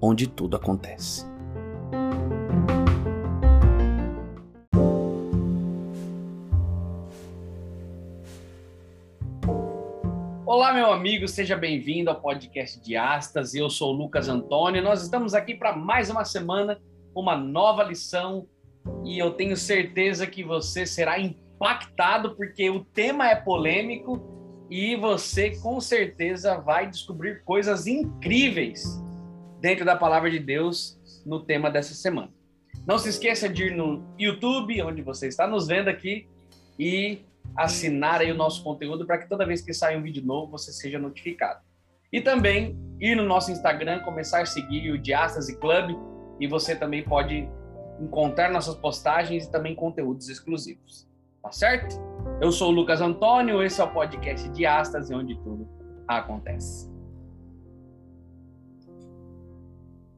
onde tudo acontece. Olá, meu amigo, seja bem-vindo ao podcast Diástase. Eu sou o Lucas Antônio. Nós estamos aqui para mais uma semana uma nova lição e eu tenho certeza que você será impactado porque o tema é polêmico e você com certeza vai descobrir coisas incríveis dentro da palavra de Deus no tema dessa semana. Não se esqueça de ir no YouTube, onde você está nos vendo aqui, e assinar aí o nosso conteúdo para que toda vez que sair um vídeo novo você seja notificado. E também ir no nosso Instagram, começar a seguir o Diastase Club, e você também pode encontrar nossas postagens e também conteúdos exclusivos. Tá certo? Eu sou o Lucas Antônio, esse é o podcast de Astas, onde tudo acontece.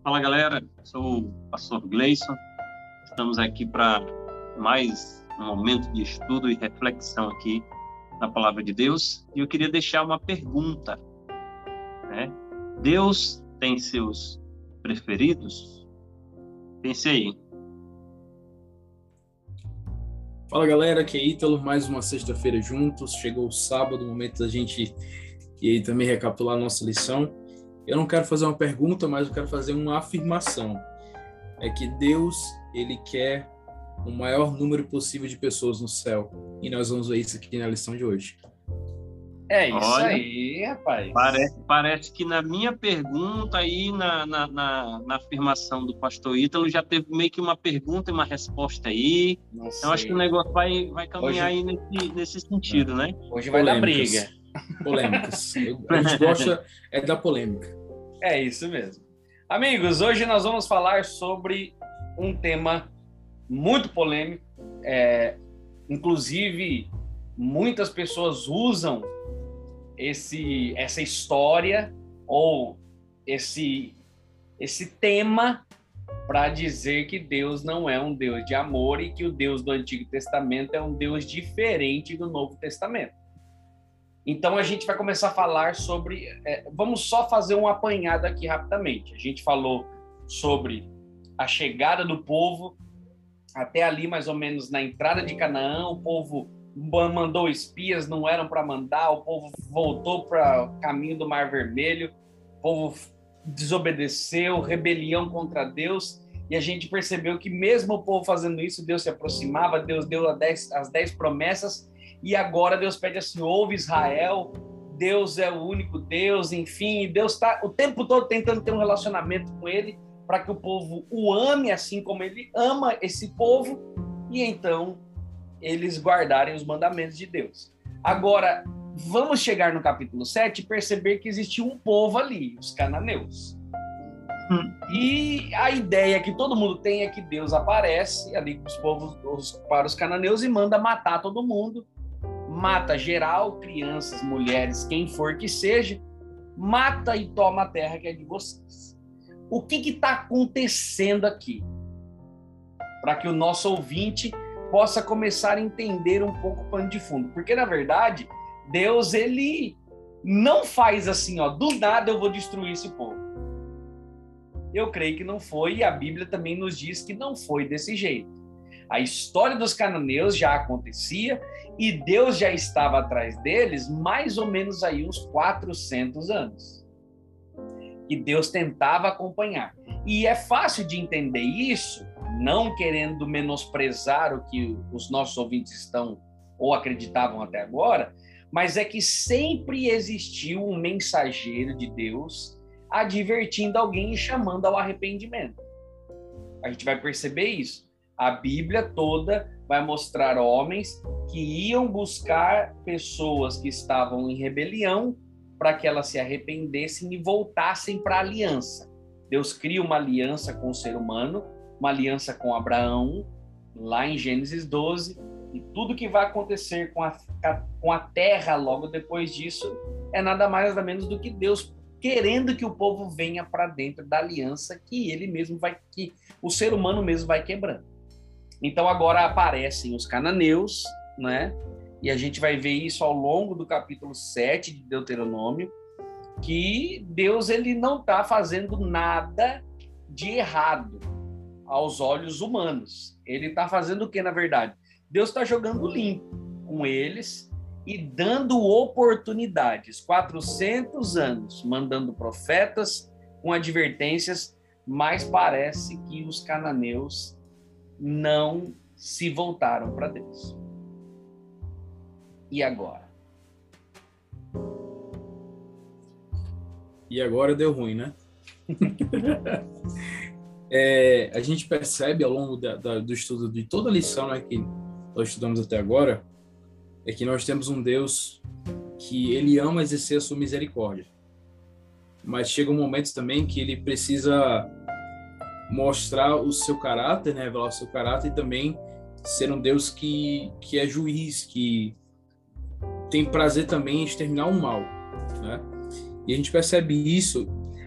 Fala galera, sou o pastor Gleison. Estamos aqui para mais um momento de estudo e reflexão aqui na palavra de Deus. E eu queria deixar uma pergunta. Né? Deus tem seus preferidos? Pensei aí. Fala galera, aqui é Ítalo, mais uma sexta-feira juntos. Chegou o sábado, momento da gente e aí também recapitular a nossa lição. Eu não quero fazer uma pergunta, mas eu quero fazer uma afirmação. É que Deus, ele quer o maior número possível de pessoas no céu. E nós vamos ver isso aqui na lição de hoje. É isso Olha, aí, rapaz. Parece, parece que na minha pergunta aí, na, na, na, na, afirmação do pastor Ítalo, já teve meio que uma pergunta e uma resposta aí. Não então acho que o negócio vai, vai caminhar hoje... aí nesse, nesse sentido, né? Hoje vai Polêmicas. dar briga. Polêmicas. A gente gosta é da polêmica. É isso mesmo. Amigos, hoje nós vamos falar sobre um tema muito polêmico. É, inclusive, muitas pessoas usam esse essa história ou esse esse tema para dizer que Deus não é um Deus de amor e que o Deus do Antigo Testamento é um Deus diferente do Novo Testamento. Então a gente vai começar a falar sobre. É, vamos só fazer um apanhado aqui rapidamente. A gente falou sobre a chegada do povo até ali, mais ou menos na entrada de Canaã, o povo mandou espias, não eram para mandar, o povo voltou para o caminho do Mar Vermelho, o povo desobedeceu, rebelião contra Deus, e a gente percebeu que mesmo o povo fazendo isso, Deus se aproximava, Deus deu as dez, as dez promessas, e agora Deus pede assim, ouve Israel, Deus é o único Deus, enfim, Deus está o tempo todo tentando ter um relacionamento com ele, para que o povo o ame assim como ele ama esse povo, e então eles guardarem os mandamentos de Deus. Agora, vamos chegar no capítulo 7 e perceber que existia um povo ali, os cananeus. Hum. E a ideia que todo mundo tem é que Deus aparece ali com os povos, os, para os cananeus e manda matar todo mundo. Mata geral, crianças, mulheres, quem for que seja, mata e toma a terra que é de vocês. O que está acontecendo aqui? Para que o nosso ouvinte possa começar a entender um pouco o pano de fundo. Porque, na verdade, Deus, ele não faz assim, ó, do nada eu vou destruir esse povo. Eu creio que não foi, e a Bíblia também nos diz que não foi desse jeito. A história dos cananeus já acontecia e Deus já estava atrás deles mais ou menos aí uns 400 anos. E Deus tentava acompanhar. E é fácil de entender isso não querendo menosprezar o que os nossos ouvintes estão ou acreditavam até agora, mas é que sempre existiu um mensageiro de Deus advertindo alguém e chamando ao arrependimento. A gente vai perceber isso. A Bíblia toda vai mostrar homens que iam buscar pessoas que estavam em rebelião para que elas se arrependessem e voltassem para a aliança. Deus cria uma aliança com o ser humano, uma aliança com Abraão, lá em Gênesis 12, e tudo que vai acontecer com a, com a terra logo depois disso é nada mais nada menos do que Deus querendo que o povo venha para dentro da aliança que ele mesmo vai que o ser humano mesmo vai quebrando. Então agora aparecem os cananeus, né? E a gente vai ver isso ao longo do capítulo 7 de Deuteronômio, que Deus ele não está fazendo nada de errado aos olhos humanos. Ele está fazendo o que na verdade? Deus está jogando limpo com eles e dando oportunidades. 400 anos mandando profetas com advertências, mas parece que os cananeus não se voltaram para Deus. E agora? E agora deu ruim, né? é, a gente percebe ao longo da, da, do estudo de toda a lição né, que nós estudamos até agora, é que nós temos um Deus que ele ama exercer a sua misericórdia. Mas chega um momento também que ele precisa mostrar o seu caráter, né, revelar o seu caráter e também ser um Deus que, que é juiz, que tem prazer também em exterminar o mal, né? E a gente percebe isso,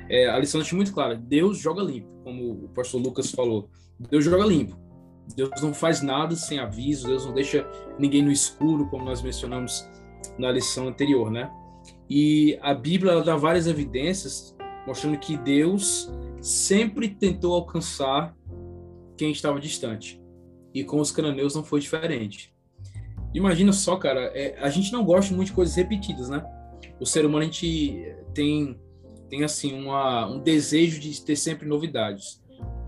é, a lição é muito clara, Deus joga limpo, como o pastor Lucas falou, Deus joga limpo. Deus não faz nada sem aviso, Deus não deixa ninguém no escuro, como nós mencionamos na lição anterior, né? E a Bíblia dá várias evidências mostrando que Deus sempre tentou alcançar quem estava distante. E com os cananeus não foi diferente. Imagina só, cara, é, a gente não gosta muito de coisas repetidas, né? O ser humano a gente tem tem assim uma, um desejo de ter sempre novidades.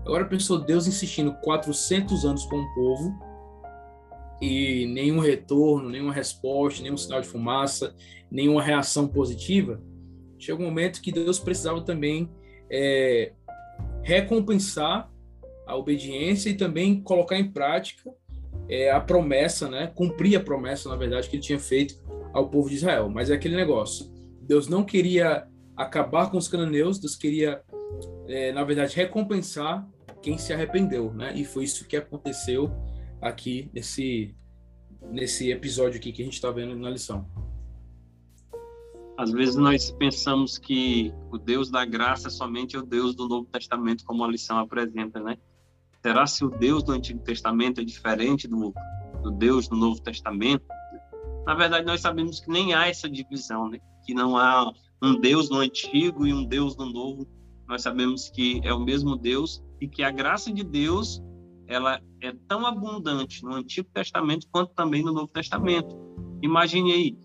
Agora pensou Deus insistindo 400 anos com o povo e nenhum retorno, nenhuma resposta, nenhum sinal de fumaça, nenhuma reação positiva. Chega um momento que Deus precisava também é, recompensar a obediência e também colocar em prática é, a promessa, né? Cumprir a promessa, na verdade, que ele tinha feito ao povo de Israel. Mas é aquele negócio. Deus não queria acabar com os cananeus, Deus queria, é, na verdade, recompensar quem se arrependeu, né? E foi isso que aconteceu aqui nesse nesse episódio aqui que a gente está vendo na lição. Às vezes nós pensamos que o Deus da graça é somente o Deus do Novo Testamento, como a lição apresenta, né? Será se o Deus do Antigo Testamento é diferente do, do Deus do Novo Testamento? Na verdade, nós sabemos que nem há essa divisão, né? Que não há um Deus no Antigo e um Deus no Novo. Nós sabemos que é o mesmo Deus e que a graça de Deus ela é tão abundante no Antigo Testamento quanto também no Novo Testamento. Imagine aí,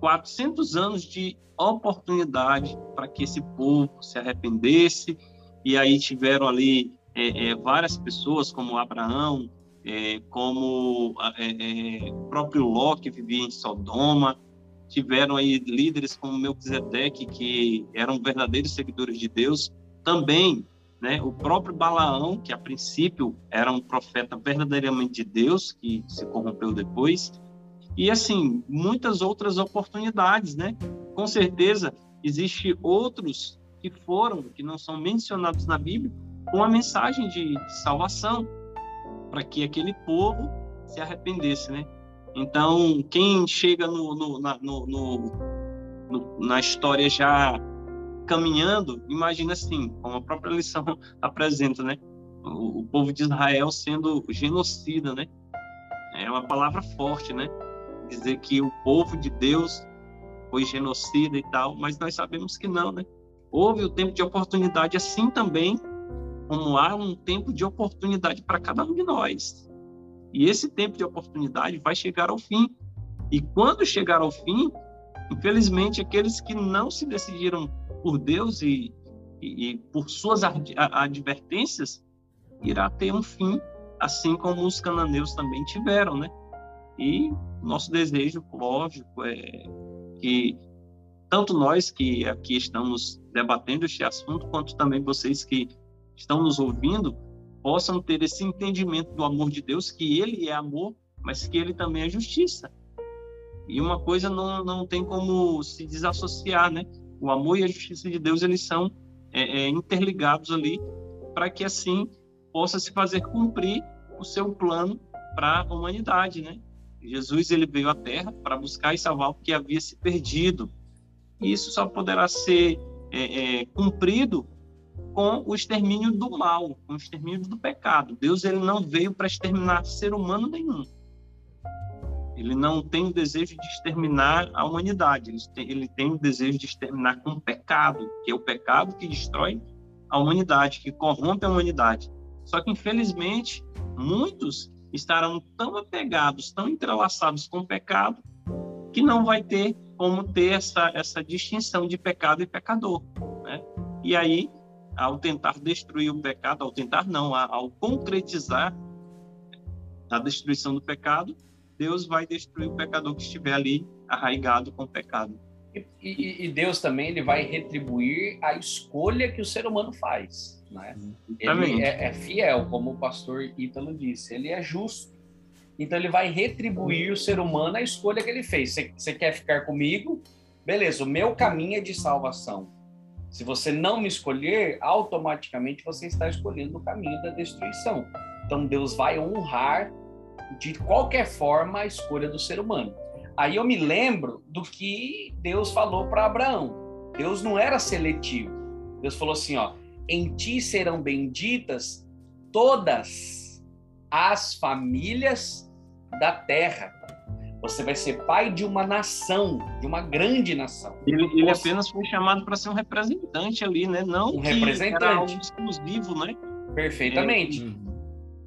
400 anos de oportunidade para que esse povo se arrependesse, e aí tiveram ali é, é, várias pessoas, como Abraão, é, como é, é, o próprio Ló, que vivia em Sodoma, tiveram aí líderes como Melquisedeque, que eram verdadeiros seguidores de Deus, também né? O próprio Balaão, que a princípio era um profeta verdadeiramente de Deus, que se corrompeu depois, e assim, muitas outras oportunidades, né? Com certeza, existe outros que foram, que não são mencionados na Bíblia, com a mensagem de, salvação, para que aquele povo se arrependesse, né? Então, quem chega no, no, na, no, no, na história já caminhando, imagina assim, como a própria lição apresenta, né? O, o, povo de Israel sendo genocida, né? É uma palavra forte, né? Dizer que o povo de Deus foi genocida e tal, mas nós sabemos que não, né? Houve o tempo de oportunidade assim também, como há um tempo de oportunidade para cada um de nós. E esse tempo de oportunidade vai chegar ao fim. E quando chegar ao fim, infelizmente, aqueles que não se decidiram por Deus e, e, e por suas advertências, irá ter um fim, assim como os cananeus também tiveram, né? E nosso desejo, lógico, é que tanto nós que aqui estamos debatendo este assunto, quanto também vocês que estão nos ouvindo, possam ter esse entendimento do amor de Deus, que Ele é amor, mas que Ele também é justiça. E uma coisa não, não tem como se desassociar, né? O amor e a justiça de Deus, eles são é, é, interligados ali, para que assim possa se fazer cumprir o seu plano para a humanidade, né? Jesus ele veio à Terra para buscar e salvar o que havia se perdido. E isso só poderá ser é, é, cumprido com o extermínio do mal, com o extermínio do pecado. Deus ele não veio para exterminar ser humano nenhum. Ele não tem o desejo de exterminar a humanidade. Ele tem, ele tem o desejo de exterminar com o pecado, que é o pecado que destrói a humanidade, que corrompe a humanidade. Só que, infelizmente, muitos estarão tão apegados, tão entrelaçados com o pecado, que não vai ter como ter essa, essa distinção de pecado e pecador. Né? E aí ao tentar destruir o pecado, ao tentar não, ao concretizar a destruição do pecado, Deus vai destruir o pecador que estiver ali arraigado com o pecado. E, e, Deus também ele vai retribuir a escolha que o ser humano faz. Né? Ele é, é, fiel, como o pastor Ítalo disse, ele é justo. Então ele vai retribuir o ser humano a escolha que ele fez. Você quer ficar comigo? Beleza, o meu caminho é de salvação. Se você não me escolher, automaticamente você está escolhendo o caminho da destruição. Então Deus vai honrar de qualquer forma a escolha do ser humano. Aí eu me lembro do que Deus falou para Abraão. Deus não era seletivo. Deus falou assim, ó: "Em ti serão benditas todas as famílias da terra". Você vai ser pai de uma nação, de uma grande nação. Ele, ele Você... apenas foi chamado para ser um representante ali, né? Não um representante exclusivo, né? Perfeitamente. É.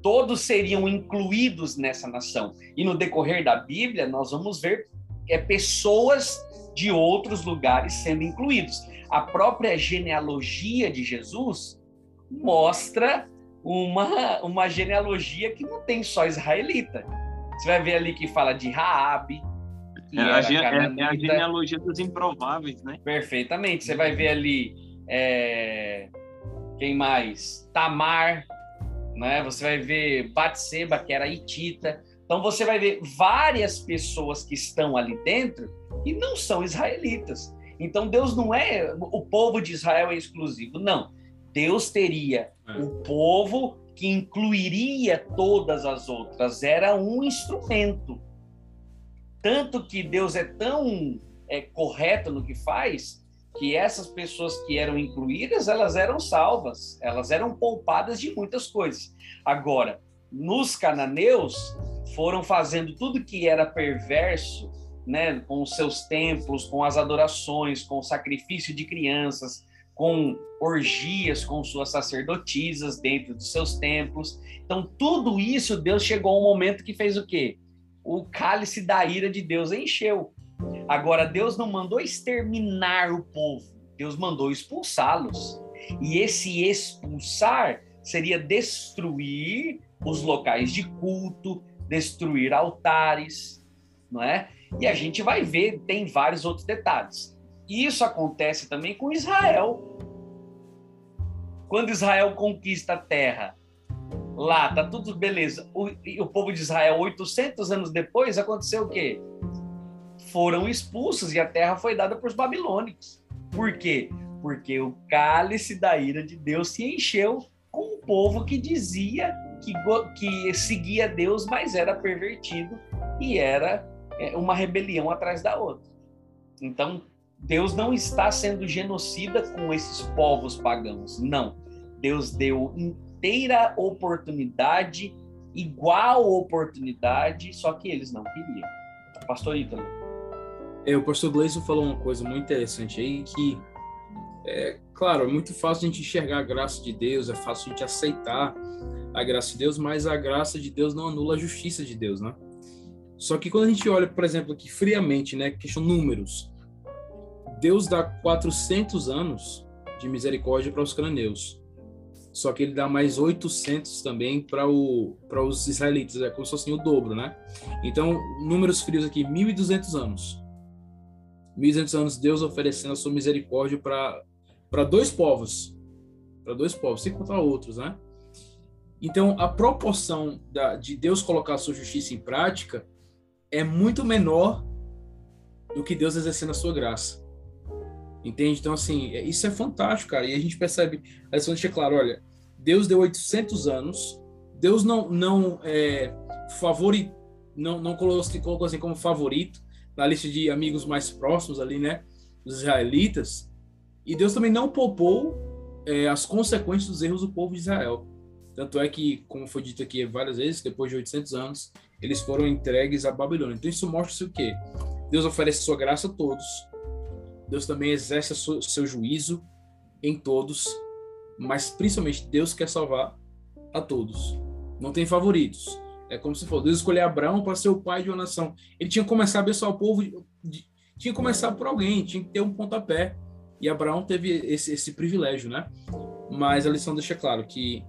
Todos seriam incluídos nessa nação. E no decorrer da Bíblia, nós vamos ver é, pessoas de outros lugares sendo incluídos. A própria genealogia de Jesus mostra uma, uma genealogia que não tem só israelita você vai ver ali que fala de Raabe. É a, é, é, a, genealogia dos improváveis, né? Perfeitamente. Você vai ver ali é, quem mais? Tamar, né? Você vai ver Batseba, que era Itita. Então você vai ver várias pessoas que estão ali dentro e não são israelitas. Então Deus não é o povo de Israel é exclusivo, não. Deus teria é. o povo que incluiria todas as outras, era um instrumento. Tanto que Deus é tão é, correto no que faz, que essas pessoas que eram incluídas, elas eram salvas, elas eram poupadas de muitas coisas. Agora, nos cananeus, foram fazendo tudo que era perverso, né, com os seus templos, com as adorações, com o sacrifício de crianças, com orgias com suas sacerdotisas dentro dos seus templos. Então, tudo isso, Deus chegou a um momento que fez o quê? O cálice da ira de Deus encheu. Agora, Deus não mandou exterminar o povo, Deus mandou expulsá-los. E esse expulsar seria destruir os locais de culto, destruir altares, não é? E a gente vai ver, tem vários outros detalhes. Isso acontece também com Israel. Quando Israel conquista a terra, lá tá tudo beleza. O, o povo de Israel, 800 anos depois, aconteceu o quê? Foram expulsos e a terra foi dada para os babilônicos. Por quê? Porque o cálice da ira de Deus se encheu com um povo que dizia que, que seguia Deus, mas era pervertido e era uma rebelião atrás da outra. Então, Deus não está sendo genocida com esses povos pagãos. Não. Deus deu inteira oportunidade, igual oportunidade, só que eles não queriam. Pastor Ítalo. É, o pastor Gleison falou uma coisa muito interessante aí, que, é, claro, é muito fácil a gente enxergar a graça de Deus, é fácil a gente aceitar a graça de Deus, mas a graça de Deus não anula a justiça de Deus, né? Só que quando a gente olha, por exemplo, aqui friamente, né, questão números, Deus dá 400 anos de misericórdia para os cananeus. Só que ele dá mais 800 também para os israelitas, é como se fosse o dobro, né? Então, números frios aqui, 1.200 anos. 1.200 anos Deus oferecendo a sua misericórdia para dois povos. Para dois povos, sem contar outros, né? Então, a proporção da, de Deus colocar a sua justiça em prática é muito menor do que Deus exercendo a sua graça. Entende? Então, assim, é, isso é fantástico, cara. E a gente percebe, a lição deixa claro, olha, Deus deu 800 anos, Deus não, não é, favori, não, não colocou, colocou assim como favorito na lista de amigos mais próximos ali, né, dos israelitas, e Deus também não poupou é, as consequências dos erros do povo de Israel. Tanto é que, como foi dito aqui várias vezes, depois de 800 anos, eles foram entregues à Babilônia. Então isso mostra o quê? Deus oferece sua graça a todos. Deus também exerce o seu juízo em todos, mas principalmente Deus quer salvar a todos. Não tem favoritos. É como se fosse Deus escolher Abraão para ser o pai de uma nação. Ele tinha que começar a abençoar o povo, tinha que começar por alguém, tinha que ter um pontapé. E Abraão teve esse, esse privilégio, né? Mas a lição deixa claro que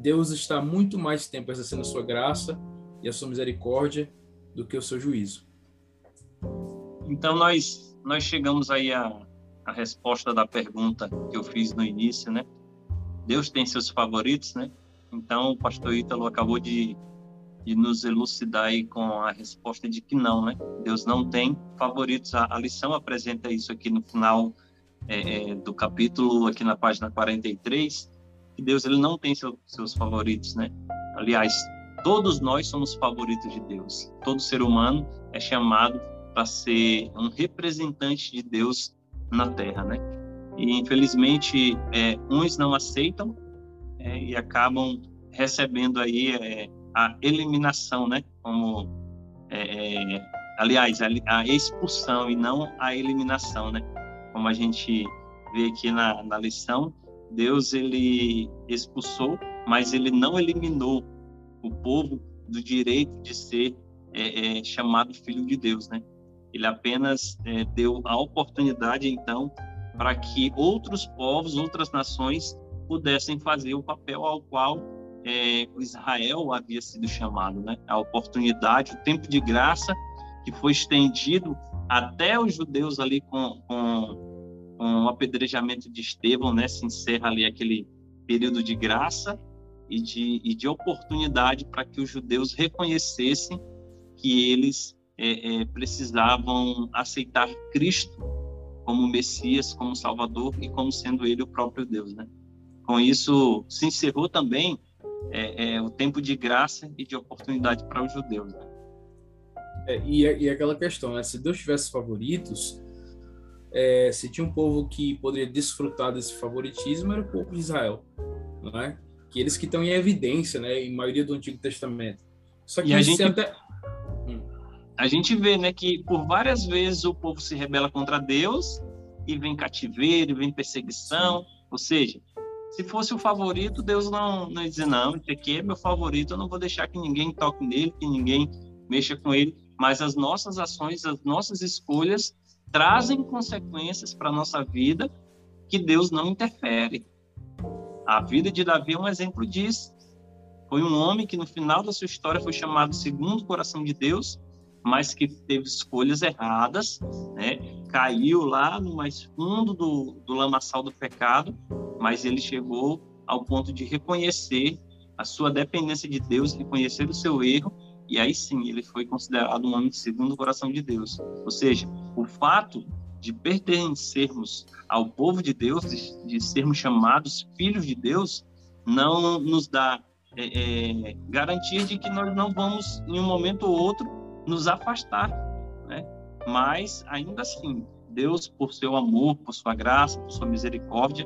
Deus está muito mais tempo exercendo a sua graça e a sua misericórdia do que o seu juízo. Então nós nós chegamos aí a, a resposta da pergunta que eu fiz no início, né? Deus tem seus favoritos, né? Então o pastor Ítalo acabou de, de nos elucidar aí com a resposta de que não, né? Deus não tem favoritos. A, a lição apresenta isso aqui no final é, é do capítulo, aqui na página 43, que Deus ele não tem seu, seus favoritos, né? Aliás, todos nós somos favoritos de Deus. Todo ser humano é chamado para ser um representante de Deus na Terra, né? E infelizmente é, uns não aceitam é, e acabam recebendo aí é, a eliminação, né? Como é, é, aliás a, a, expulsão e não a eliminação, né? Como a gente vê aqui na, na lição, Deus ele expulsou, mas ele não eliminou o povo do direito de ser é, é, chamado filho de Deus, né? Ele apenas é, deu a oportunidade, então, para que outros povos, outras nações pudessem fazer o papel ao qual é, Israel havia sido chamado, né? A oportunidade, o tempo de graça que foi estendido até os judeus ali com, com com o apedrejamento de Estevão, né, se encerra ali aquele período de graça e de, e de oportunidade para que os judeus reconhecessem que eles é, é, precisavam aceitar Cristo como Messias, como Salvador e como sendo Ele o próprio Deus, né? Com isso se encerrou também é, é o tempo de graça e de oportunidade para os judeus. Né? É, e, e aquela questão, né? Se Deus tivesse favoritos, é, se tinha um povo que poderia desfrutar desse favoritismo, era o povo de Israel, não é? Que eles que estão em evidência, né, em maioria do Antigo Testamento. Só que e a gente até hum. a gente vê, né, que por várias vezes o povo se rebela contra Deus e vem cativeiro, vem perseguição, ou seja, se fosse o favorito, Deus não, não ia dizer, não, esse aqui é meu favorito, eu não vou deixar que ninguém toque nele, que ninguém mexa com ele, mas as nossas ações, as nossas escolhas trazem consequências para a nossa vida que Deus não interfere. A vida de Davi é um exemplo disso. Foi um homem que no final da sua história foi chamado segundo o coração de Deus, mas que teve escolhas erradas, né? caiu lá no mais fundo do, do lamaçal do pecado, mas ele chegou ao ponto de reconhecer a sua dependência de Deus, reconhecer o seu erro e aí sim ele foi considerado um homem segundo o coração de Deus. Ou seja, o fato de pertencermos ao povo de Deus, de, de sermos chamados filhos de Deus, não nos dá é, é, garantia de que nós não vamos, em um momento ou outro, nos afastar. Né? Mas, ainda assim, Deus, por seu amor, por sua graça, por sua misericórdia,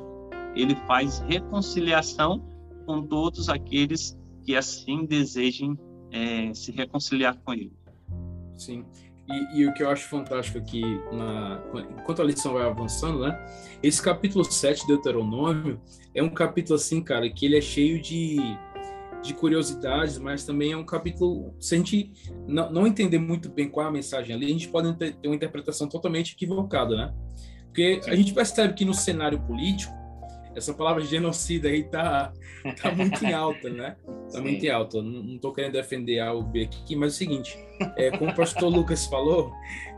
ele faz reconciliação com todos aqueles que assim desejem é, se reconciliar com ele. Sim. E, e, o que eu acho fantástico aqui, na, enquanto a lição vai avançando, né? Esse capítulo 7 de Deuteronômio é um capítulo assim, cara, que ele é cheio de, de curiosidades, mas também é um capítulo, se a gente não, não entender muito bem qual é a mensagem ali, a gente pode ter, ter uma interpretação totalmente equivocada, né? Porque a gente percebe que no cenário político, essa palavra genocida aí tá, tá muito em alta, né? Tá Sim. muito em alta. Não, não tô querendo defender A ou B aqui, mas é o seguinte, é, como o pastor Lucas falou,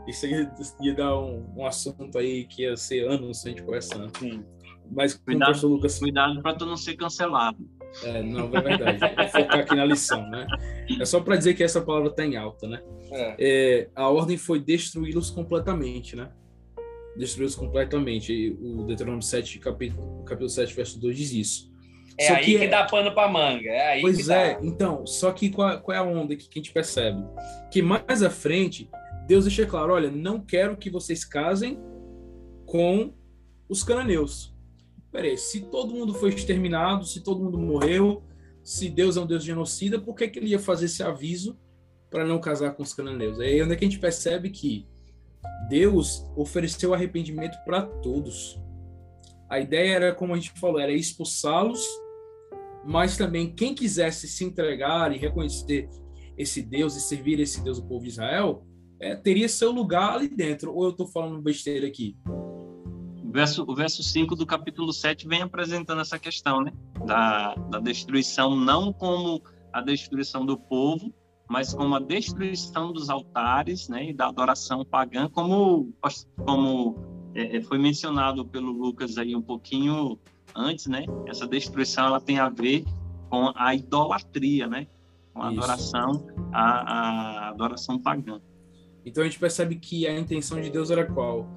isso ia, ia dar um, um, assunto aí que ia ser anos a gente conversando. Sim. Mas cuidado, o pastor Lucas... Cuidado para tu não ser cancelado. É, não, é verdade. Vou focar aqui na lição, né? É só para dizer que essa palavra tá em alta, né? É. É, a ordem foi destruí-los completamente, né? Destruídos completamente. O Deuteronômio 7, capítulo, capítulo 7, verso 2 diz isso. É só aí que, que é... dá pano para manga. É aí pois é, dá. então, só que qual, qual, é a onda que, que a gente percebe? Que mais à frente, Deus deixa claro: olha, não quero que vocês casem com os cananeus. Peraí, se todo mundo foi exterminado, se todo mundo morreu, se Deus é um Deus genocida, por que, que ele ia fazer esse aviso para não casar com os cananeus? Aí é onde é que a gente percebe que Deus ofereceu arrependimento para todos. A ideia era, como a gente falou, era expulsá-los, mas também quem quisesse se entregar e reconhecer esse Deus e servir esse Deus, o povo de Israel, é, teria seu lugar ali dentro. Ou eu estou falando besteira aqui? O verso, o verso 5 do capítulo 7 vem apresentando essa questão, né? Da, da destruição, não como a destruição do povo, mas como a destruição dos altares né, e da adoração pagã, como, como é, é, foi mencionado pelo Lucas aí um pouquinho antes, né? Essa destruição ela tem a ver com a idolatria, né? Com a Isso. adoração, a, a adoração pagã. Então a gente percebe que a intenção de Deus era qual?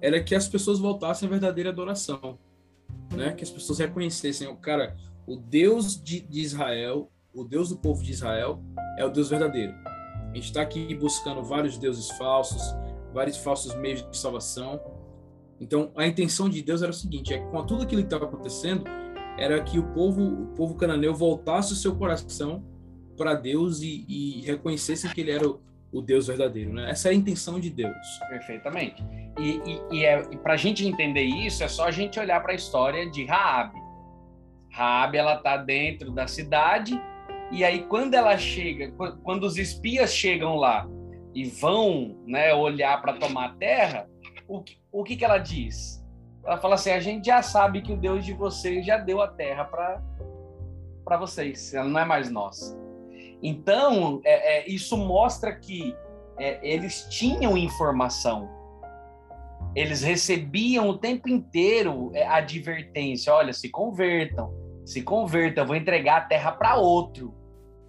Era que as pessoas voltassem à verdadeira adoração, né? Que as pessoas reconhecessem, o cara, o Deus de, de Israel, o Deus do povo de Israel é o Deus verdadeiro. A gente está aqui buscando vários deuses falsos, vários falsos meios de salvação. Então, a intenção de Deus era o seguinte: é que com tudo aquilo que estava acontecendo, era que o povo, o povo cananeu voltasse o seu coração para Deus e, e reconhecesse que Ele era o, o, Deus verdadeiro. Né? Essa é a intenção de Deus. Perfeitamente. E, e, e, é, para a gente entender isso, é só a gente olhar para a história de Raabe. Raabe ela está dentro da cidade e aí, quando ela chega, quando os espias chegam lá e vão né, olhar para tomar a terra, o que, o que, que ela diz? Ela fala assim: a gente já sabe que o Deus de vocês já deu a terra para vocês, ela não é mais nossa. Então, é, é, isso mostra que é, eles tinham informação, eles recebiam o tempo inteiro é, a advertência: olha, se convertam, se convertam, eu vou entregar a terra para outro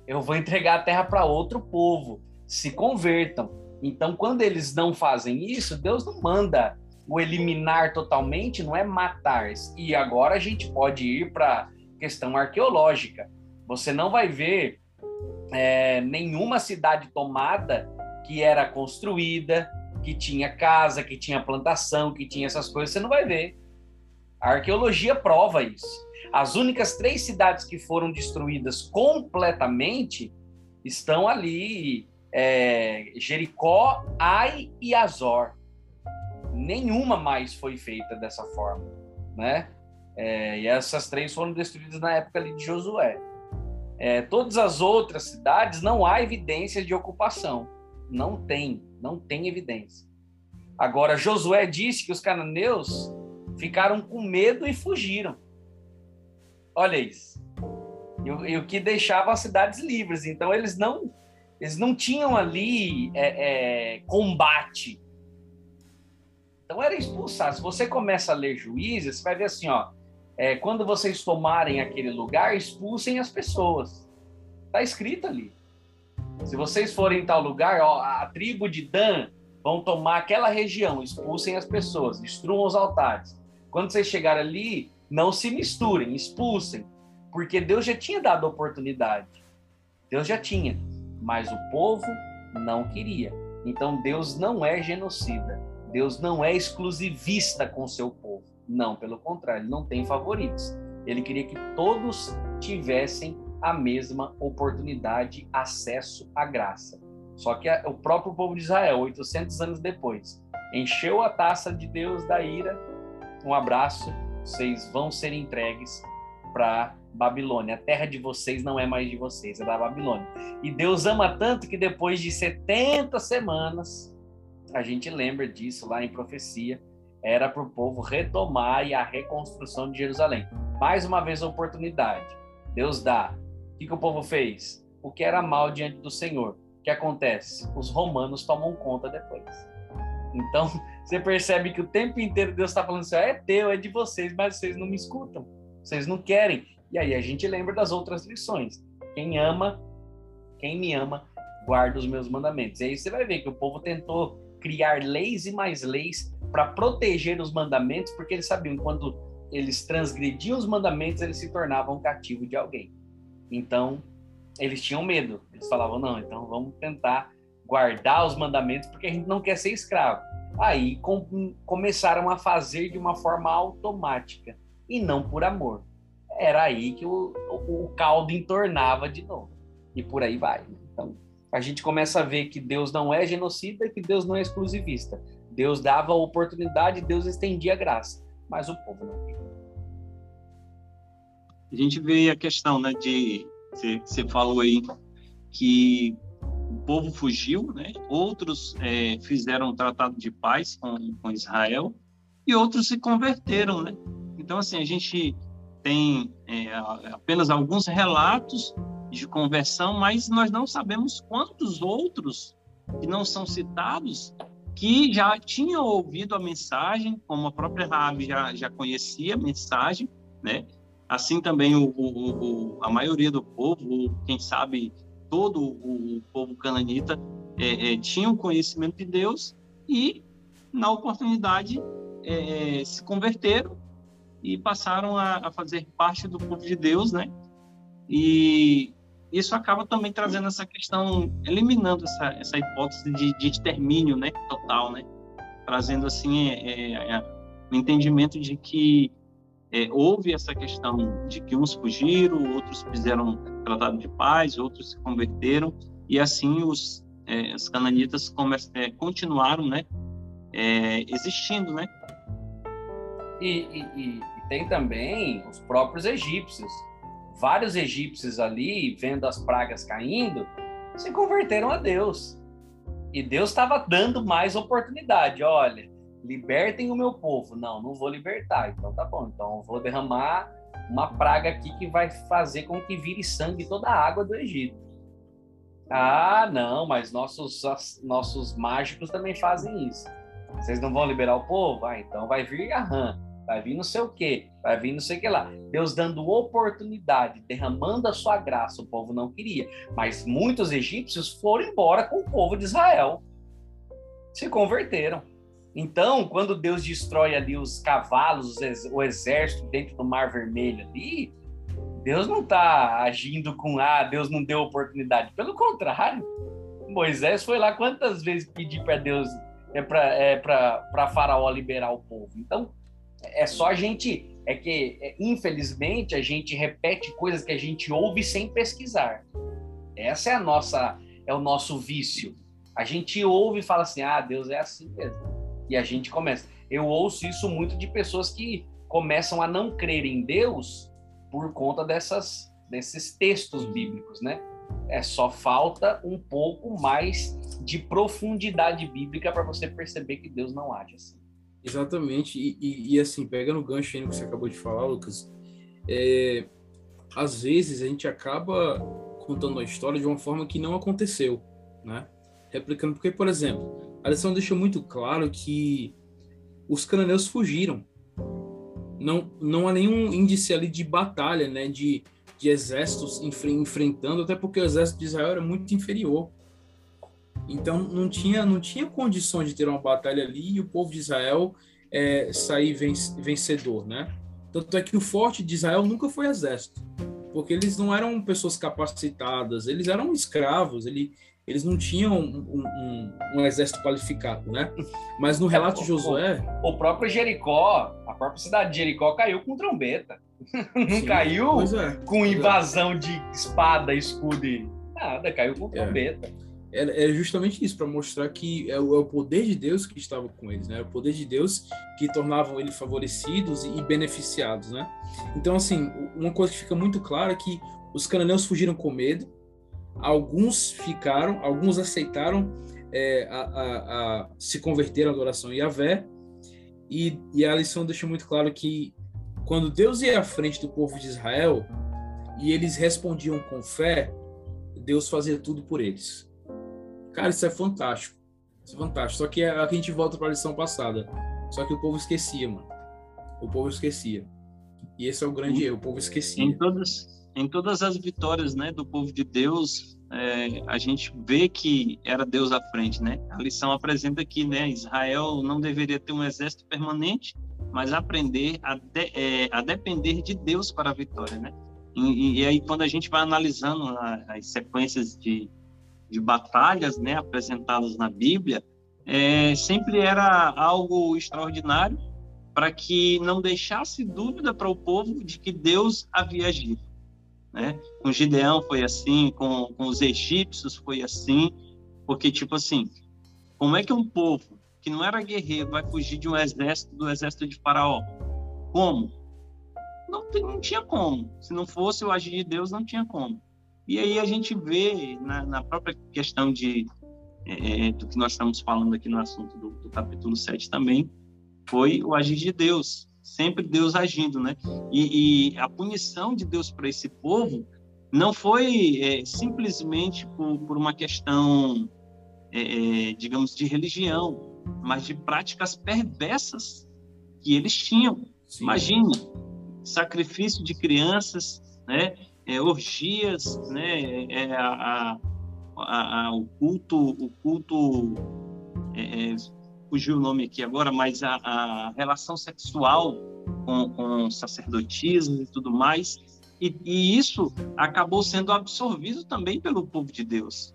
eu vou entregar a terra para outro povo, se convertam. Então, quando eles não fazem isso, Deus não manda o eliminar totalmente, não é matar. E agora a gente pode ir para questão arqueológica. Você não vai ver é, nenhuma cidade tomada que era construída, que tinha casa, que tinha plantação, que tinha essas coisas, você não vai ver. A arqueologia prova isso. As únicas três cidades que foram destruídas completamente estão ali: é, Jericó, Ai e Azor. Nenhuma mais foi feita dessa forma, né? É, e essas três foram destruídas na época ali de Josué. É, todas as outras cidades não há evidência de ocupação. Não tem, não tem evidência. Agora, Josué disse que os cananeus ficaram com medo e fugiram. Olha isso. E, o que deixava as cidades livres. Então eles não eles não tinham ali é, é, combate. Então era expulsar. Se você começa a ler juízes, você vai ver assim, ó. É, quando vocês tomarem aquele lugar, expulsem as pessoas. Está escrito ali. Se vocês forem em tal lugar, ó, a tribo de Dan vão tomar aquela região, expulsem as pessoas, destruam os altares. Quando vocês chegarem ali, não se misturem, expulsem, porque Deus já tinha dado oportunidade. Deus já tinha, mas o povo não queria. Então Deus não é genocida. Deus não é exclusivista com seu povo. Não, pelo contrário, ele não tem favoritos. Ele queria que todos tivessem a mesma oportunidade, acesso à graça. Só que o próprio povo de Israel, 800 anos depois, encheu a taça de Deus da ira. Um abraço vocês vão ser entregues para Babilônia. A terra de vocês não é mais de vocês, é da Babilônia. E Deus ama tanto que depois de 70 semanas, a gente lembra disso lá em profecia, era para o povo retomar e a reconstrução de Jerusalém. Mais uma vez a oportunidade. Deus dá. O que, que o povo fez? O que era mal diante do Senhor. O que acontece? Os romanos tomam conta depois. Então, você percebe que o tempo inteiro Deus está falando assim: é teu, é de vocês, mas vocês não me escutam, vocês não querem. E aí a gente lembra das outras lições. Quem ama, quem me ama, guarda os meus mandamentos. E aí você vai ver que o povo tentou criar leis e mais leis para proteger os mandamentos, porque eles sabiam que quando eles transgrediam os mandamentos, eles se tornavam cativo de alguém. Então, eles tinham medo. Eles falavam: não, então vamos tentar guardar os mandamentos, porque a gente não quer ser escravo. Aí com, começaram a fazer de uma forma automática e não por amor. Era aí que o, o, o caldo entornava de novo. E por aí vai. Então, a gente começa a ver que Deus não é genocida, que Deus não é exclusivista. Deus dava oportunidade, Deus estendia a graça, mas o povo não queria. A gente vê a questão, né, de você falou aí que povo fugiu, né? Outros é, fizeram um tratado de paz com, com Israel e outros se converteram, né? Então, assim, a gente tem é, apenas alguns relatos de conversão, mas nós não sabemos quantos outros que não são citados que já tinham ouvido a mensagem, como a própria Rabi já, já conhecia a mensagem, né? Assim também o, o, o, a maioria do povo, quem sabe todo o, povo cananita, é, é, tinha o conhecimento de Deus e, na oportunidade, é, é, se converteram e passaram a, a, fazer parte do povo de Deus, né? E isso acaba também trazendo essa questão, eliminando essa, essa hipótese de, de extermínio, né? Total, né? Trazendo, assim, é, é, o entendimento de que houve essa questão de que uns fugiram, outros fizeram tratado de paz, outros se converteram, e assim os, é, cananitas é, continuaram né, é, existindo. Né? E, e, e, tem também os próprios egípcios. Vários egípcios ali, vendo as pragas caindo, se converteram a Deus. E Deus estava dando mais oportunidade. Olha, libertem o meu povo. Não, não vou libertar. Então tá bom. Então eu vou derramar uma praga aqui que vai fazer com que vire sangue toda a água do Egito. Ah, não, mas nossos, nossos mágicos também fazem isso. Vocês não vão liberar o povo? Ah, então vai vir a rã, vai vir não sei o quê, vai vir não sei o que lá. Deus dando oportunidade, derramando a sua graça, o povo não queria. Mas muitos egípcios foram embora com o povo de Israel. Se converteram. Então, quando Deus destrói ali os cavalos, o exército dentro do Mar Vermelho ali, Deus não está agindo com ah, Deus não deu oportunidade. Pelo contrário, Moisés foi lá quantas vezes pedir para Deus é para é para Faraó liberar o povo. Então, é só a gente é que é, infelizmente a gente repete coisas que a gente ouve sem pesquisar. Essa é a nossa é o nosso vício. A gente ouve e fala assim: "Ah, Deus é assim mesmo". E a gente começa. Eu ouço isso muito de pessoas que começam a não crer em Deus por conta dessas, desses textos bíblicos, né? É só falta um pouco mais de profundidade bíblica para você perceber que Deus não age assim. Exatamente. E, e, e, assim, pegando o gancho aí no que você acabou de falar, Lucas, é, às vezes a gente acaba contando a história de uma forma que não aconteceu, né? Replicando, porque, por exemplo, a lição deixa muito claro que os cananeus fugiram. Não, não há nenhum índice ali de batalha, né, de, de exércitos enfrentando, até porque o exército de Israel era muito inferior. Então não tinha, não tinha condições de ter uma batalha ali e o povo de Israel é, sair vencedor, né? Tanto é que o forte de Israel nunca foi exército, porque eles não eram pessoas capacitadas, eles eram escravos, ele, eles não tinham um, um, um, exército qualificado, né? Mas no relato de Josué. O, o, próprio Jericó, a própria cidade de Jericó caiu com trombeta. Não Sim, caiu é, com é. invasão é. de espada, escudo e nada, caiu com é. trombeta. É, é justamente isso, para mostrar que é o, é o, poder de Deus que estava com eles, né? O poder de Deus que tornavam eles favorecidos e, e beneficiados, né? Então, assim, uma coisa que fica muito clara é que os cananeus fugiram com medo, Alguns ficaram, alguns aceitaram é, a, a, a, se converter à adoração a Yahvé, e, e a lição deixa muito claro que quando Deus ia à frente do povo de Israel e eles respondiam com fé, Deus fazia tudo por eles. Cara, isso é fantástico. Isso é fantástico. Só que a gente volta para a lição passada. Só que o povo esquecia, mano. O povo esquecia. E esse é o grande erro, o povo esquecia. Em todas, em todas as vitórias né, do povo de Deus, é, a gente vê que era Deus à frente, né? A lição apresenta que né, Israel não deveria ter um exército permanente, mas aprender a, de, é, a depender de Deus para a vitória, né? E, e aí, quando a gente vai analisando a, as sequências de, de batalhas né, apresentadas na Bíblia, é, sempre era algo extraordinário para que não deixasse dúvida para o povo de que Deus havia agido. Né? Com Gideão foi assim, com, com os egípcios foi assim, porque, tipo assim, como é que um povo que não era guerreiro vai fugir de um exército, do exército de Faraó? Como? Não, não tinha como. Se não fosse o agir de Deus, não tinha como. E aí a gente vê na, na própria questão de é, é, do que nós estamos falando aqui no assunto do, do, capítulo 7 também, foi o agir de Deus, sempre Deus agindo, né? E, e a punição de Deus para esse povo não foi é, simplesmente por, por, uma questão, é, é, digamos, de religião, mas de práticas perversas que eles tinham. Sim. Imagine, sacrifício de crianças, né? É, orgias, né? a, a a, a, o culto, o culto é, é, fugiu o nome aqui agora, mas a, a relação sexual com, com sacerdotismo e tudo mais, e, e, isso acabou sendo absorvido também pelo povo de Deus,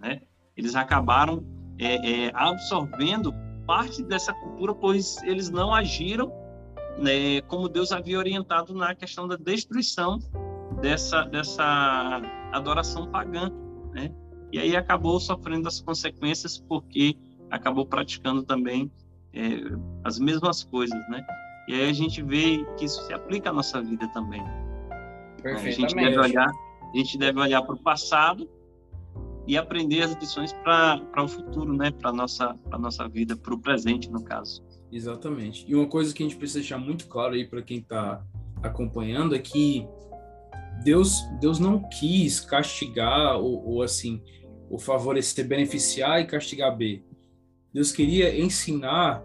né? Eles acabaram é, é, absorvendo parte dessa cultura, pois eles não agiram né, como Deus havia orientado na questão da destruição dessa, dessa adoração pagã, né? e aí acabou sofrendo as consequências porque acabou praticando também é, as mesmas coisas, né? E aí a gente vê que isso se aplica à nossa vida também. A gente deve olhar, a gente deve olhar para o passado e aprender as lições para o futuro, né? Para nossa para nossa vida, para o presente no caso. Exatamente. E uma coisa que a gente precisa deixar muito claro aí para quem está acompanhando é que Deus Deus não quis castigar ou, ou assim o favorecer, beneficiar e castigar B. Deus queria ensinar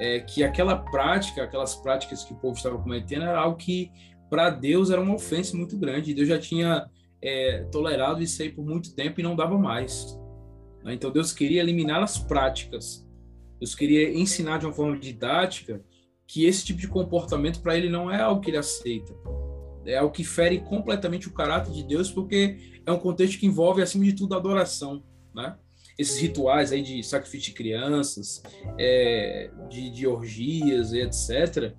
é, que aquela prática, aquelas práticas que o povo estava cometendo, era algo que para Deus era uma ofensa muito grande. Deus já tinha é, tolerado isso aí por muito tempo e não dava mais. Né? Então Deus queria eliminar as práticas. Deus queria ensinar de uma forma didática que esse tipo de comportamento para ele não é algo que ele aceita. É algo que fere completamente o caráter de Deus, porque é um contexto que envolve, acima de tudo, adoração, né? Esses rituais aí de sacrifício de crianças, é, de, de, orgias e etc.,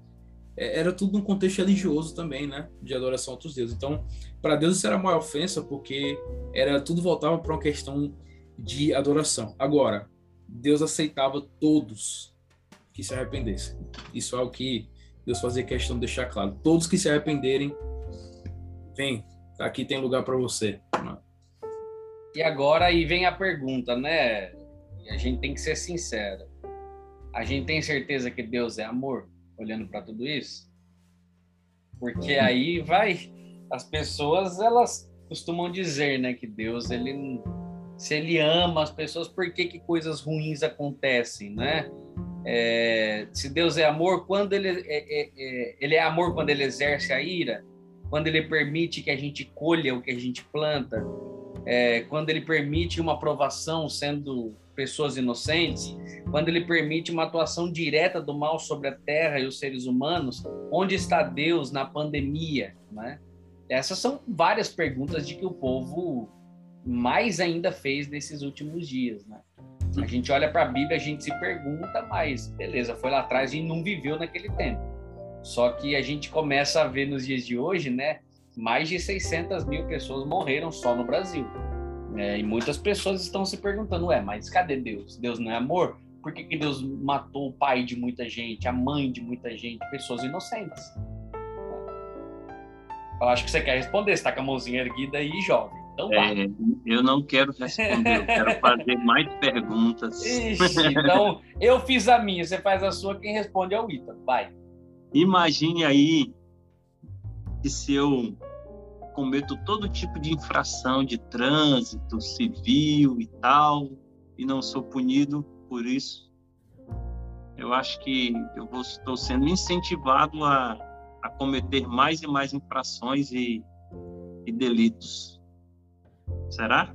é, era tudo num contexto religioso também, né? De adoração a outros deuses. Então, para Deus isso era maior ofensa, porque era tudo voltava para uma questão de adoração. Agora, Deus aceitava todos que se arrependessem. Isso é o que Deus fazia questão de deixar claro. Todos que se arrependerem, vem, aqui tem lugar para você. E agora aí vem a pergunta, né? E a gente tem que ser sincero. A gente tem certeza que Deus é amor, olhando para tudo isso? Porque aí vai as pessoas elas costumam dizer, né, que Deus ele se ele ama as pessoas, por que que coisas ruins acontecem, né? É, se Deus é amor, quando ele é, é, é, ele é amor quando ele exerce a ira, quando ele permite que a gente colha o que a gente planta, é, quando ele permite uma aprovação sendo pessoas inocentes, quando ele permite uma atuação direta do mal sobre a terra e os seres humanos, onde está Deus na pandemia, né? Essas são várias perguntas de que o povo mais ainda fez nesses últimos dias, né? A gente olha para a Bíblia, a gente se pergunta, mas beleza, foi lá atrás e não viveu naquele tempo. Só que a gente começa a ver nos dias de hoje, né? Mais de 600 mil pessoas morreram só no Brasil. É, e muitas pessoas estão se perguntando, ué, mas cadê Deus? Deus não é amor? Por que, que Deus matou o pai de muita gente, a mãe de muita gente, pessoas inocentes? Eu acho que você quer responder, você está com a mãozinha erguida aí, jovem. Então, é, eu não quero responder, eu quero fazer mais perguntas. Ixi, então, eu fiz a minha, você faz a sua, quem responde é o Ita. Vai. Imagine aí que se eu cometo todo tipo de infração de trânsito, civil e tal, e não sou punido por isso, eu acho que eu vou, estou sendo incentivado a, a cometer mais e mais infrações e, e delitos. Será?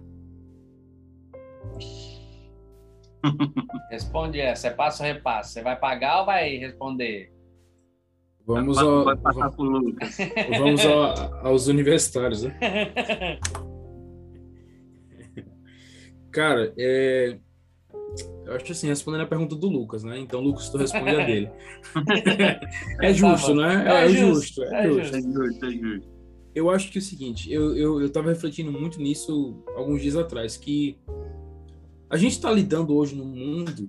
Responde essa, é passo ou repasso. Você vai pagar ou vai responder? Vamos, ao, vamos ao, aos universitários, né? Cara, é, eu acho assim, respondendo a pergunta do Lucas, né? Então, Lucas, tu responde a dele. é justo, né? É, é, justo, é, justo. É justo, é justo. Eu acho que é o seguinte, eu, eu, eu tava refletindo muito nisso alguns dias atrás, que a gente está lidando hoje no mundo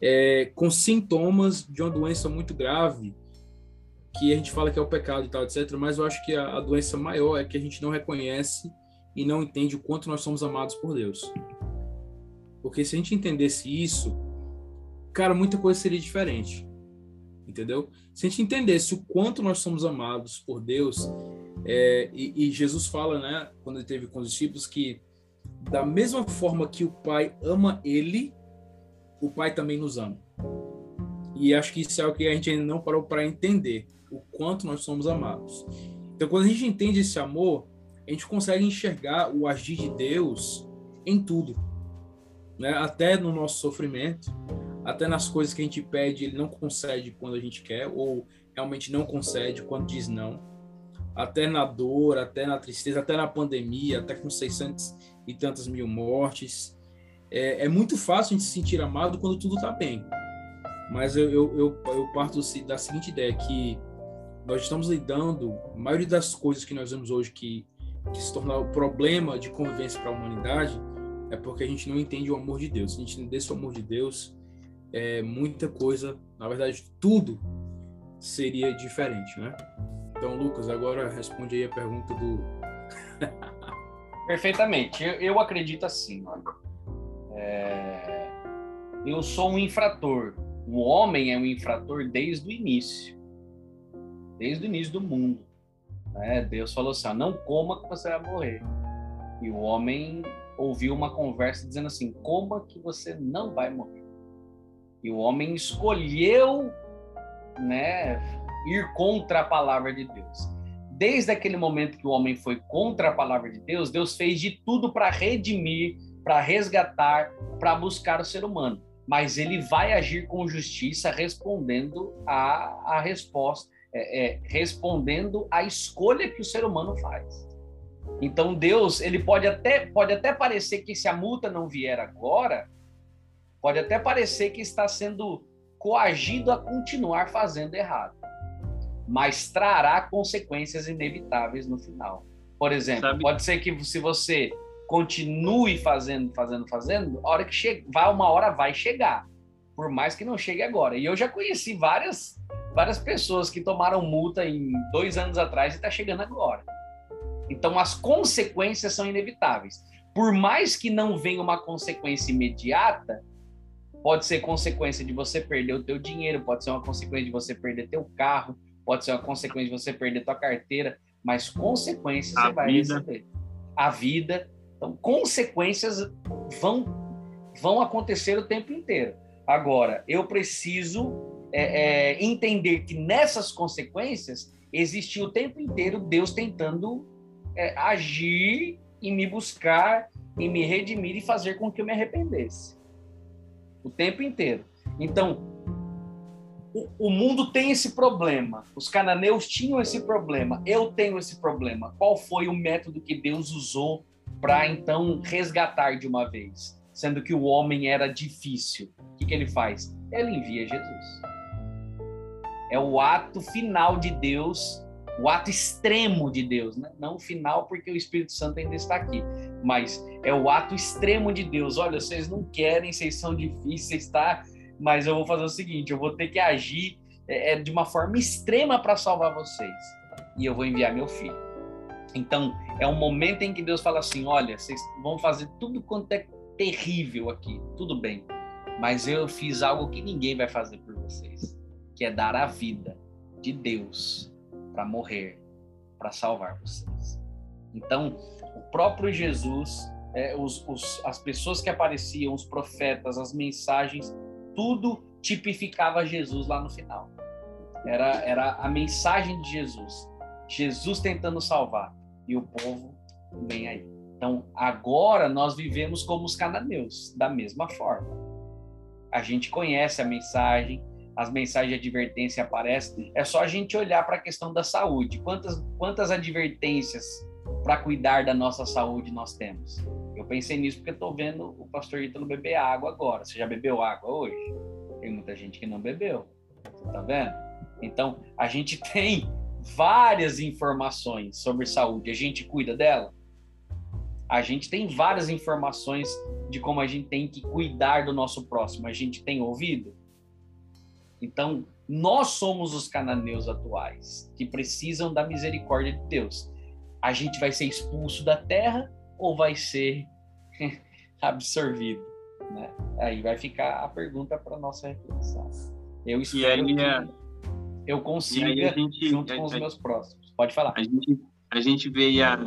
é, com sintomas de uma doença muito grave, que a gente fala que é o pecado e tal, etc. Mas eu acho que a, a doença maior é que a gente não reconhece e não entende o quanto nós somos amados por Deus. Porque se a gente entendesse isso, cara, muita coisa seria diferente. Entendeu? Se a gente entendesse o quanto nós somos amados por Deus, é, e, e, Jesus fala, né, quando ele teve com os discípulos, que da mesma forma que o Pai ama ele, o Pai também nos ama. E acho que isso é o que a gente ainda não parou para entender, o quanto nós somos amados. Então, quando a gente entende esse amor, a gente consegue enxergar o agir de Deus em tudo, né? Até no nosso sofrimento, até nas coisas que a gente pede, ele não concede quando a gente quer, ou realmente não concede quando diz não. Até na dor, até na tristeza, até na pandemia, até com 600 e tantas mil mortes. É, é muito fácil a gente se sentir amado quando tudo está bem. Mas eu, eu, eu, eu parto da seguinte ideia, que nós estamos lidando, a maioria das coisas que nós vemos hoje que, que se tornar o problema de convivência para a humanidade, é porque a gente não entende o amor de Deus. Se a gente entendesse o amor de Deus, é, muita coisa, na verdade, tudo seria diferente, né? Então, Lucas, agora responde aí a pergunta do. Perfeitamente. Eu, eu, acredito assim, olha. É... Eu sou um infrator. O homem é um infrator desde o início. Desde o início do mundo. Né? Deus falou assim: não coma que você vai morrer. E o homem ouviu uma conversa dizendo assim: coma que você não vai morrer. E o homem escolheu, né, ir contra a palavra de Deus. Desde aquele momento que o homem foi contra a palavra de Deus, Deus fez de tudo para redimir, para resgatar, para buscar o ser humano. Mas ele vai agir com justiça, respondendo a resposta, é, é, respondendo à escolha que o ser humano faz. Então Deus, ele pode até pode até parecer que se a multa não vier agora, pode até parecer que está sendo coagido a continuar fazendo errado, mas trará consequências inevitáveis no final. Por exemplo, Sabe? pode ser que se você continue fazendo, fazendo, fazendo, a hora que chega, vai uma hora vai chegar, por mais que não chegue agora. E eu já conheci várias várias pessoas que tomaram multa em dois anos atrás e está chegando agora. Então, as consequências são inevitáveis. Por mais que não venha uma consequência imediata, pode ser consequência de você perder o teu dinheiro, pode ser uma consequência de você perder teu carro, pode ser uma consequência de você perder tua carteira, mas consequências a você vai vida. receber. A vida. Então, consequências vão vão acontecer o tempo inteiro. Agora, eu preciso é, é, entender que nessas consequências existe o tempo inteiro Deus tentando é, agir e me buscar e me redimir e fazer com que eu me arrependesse. O tempo inteiro. Então, o, o mundo tem esse problema. Os cananeus tinham esse problema. Eu tenho esse problema. Qual foi o método que Deus usou para então resgatar de uma vez? Sendo que o homem era difícil. O que, que ele faz? Ele envia Jesus. É o ato final de Deus o ato extremo de Deus, né? não o final, porque o Espírito Santo ainda está aqui, mas é o ato extremo de Deus. Olha, vocês não querem, vocês são difíceis, tá? Mas eu vou fazer o seguinte: eu vou ter que agir é, é de uma forma extrema para salvar vocês, e eu vou enviar meu filho. Então, é um momento em que Deus fala assim: olha, vocês vão fazer tudo quanto é terrível aqui, tudo bem, mas eu fiz algo que ninguém vai fazer por vocês, que é dar a vida de Deus para morrer, para salvar vocês. Então, o próprio Jesus, é, os, os, as pessoas que apareciam, os profetas, as mensagens, tudo tipificava Jesus lá no final. Era, era a mensagem de Jesus. Jesus tentando salvar. e o povo nem aí. Então, agora nós vivemos como os cananeus, da mesma forma. A gente conhece a mensagem, as mensagens de advertência aparecem, é só a gente olhar para a questão da saúde. Quantas, quantas advertências para cuidar da nossa saúde nós temos? Eu pensei nisso porque estou vendo o pastor Ítalo beber água agora. Você já bebeu água hoje? Tem muita gente que não bebeu. Tá vendo? Então, a gente tem várias informações sobre saúde. A gente cuida dela? A gente tem várias informações de como a gente tem que cuidar do nosso próximo. A gente tem ouvido? Então, nós somos os cananeus atuais que precisam da misericórdia de Deus. A gente vai ser expulso da terra ou vai ser absorvido? Né? Aí vai ficar a pergunta para nossa reflexão. Eu espero aí, que é... eu consiga gente, junto com os meus próximos. Pode falar. A gente, a gente vê a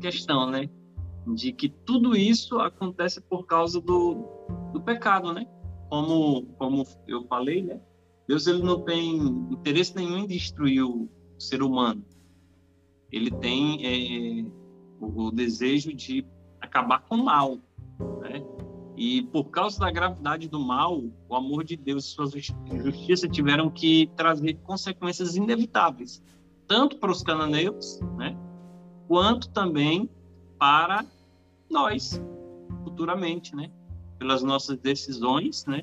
questão, né? De que tudo isso acontece por causa do, do pecado, né? Como, como eu falei, né? Deus ele não tem interesse nenhum em destruir o ser humano. Ele tem é, o, o, desejo de acabar com o mal. Né? E por causa da gravidade do mal, o amor de Deus e sua justiça tiveram que trazer consequências inevitáveis, tanto para os cananeus, né? quanto também para nós, futuramente, né? pelas nossas decisões, né?